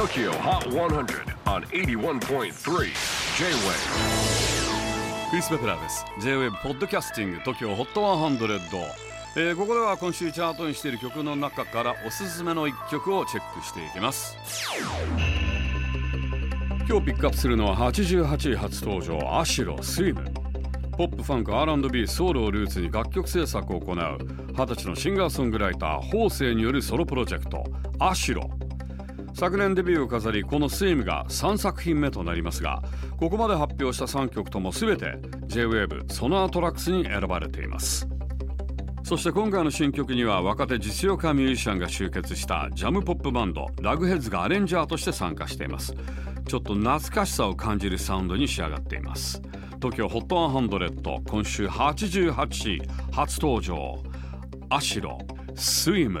TOKYO HOT 100 on 81.3 J-WAVE クリス・ペプラーです J-WAVE ポッドキャスティング TOKYO HOT 100、えー、ここでは今週チャートインしている曲の中からおすすめの一曲をチェックしていきます。今日ピックアップするのは88位初登場 ASILO SWIM ポップファンク R&B ソウルをルーツに楽曲制作を行う20歳のシンガーソングライターホーセイによるソロプロジェクトアシロ昨年デビューを飾りこのスイムが3作品目となりますがここまで発表した3曲とも全て JWAVE ソナートラックスに選ばれています。そして今回の新曲には若手実力派ミュージシャンが集結したジャムポップバンドラグヘッズがアレンジャーとして参加しています。ちょっと懐かしさを感じるサウンドに仕上がっています。東京 HOT100 今週88位初登場。アシロスイム。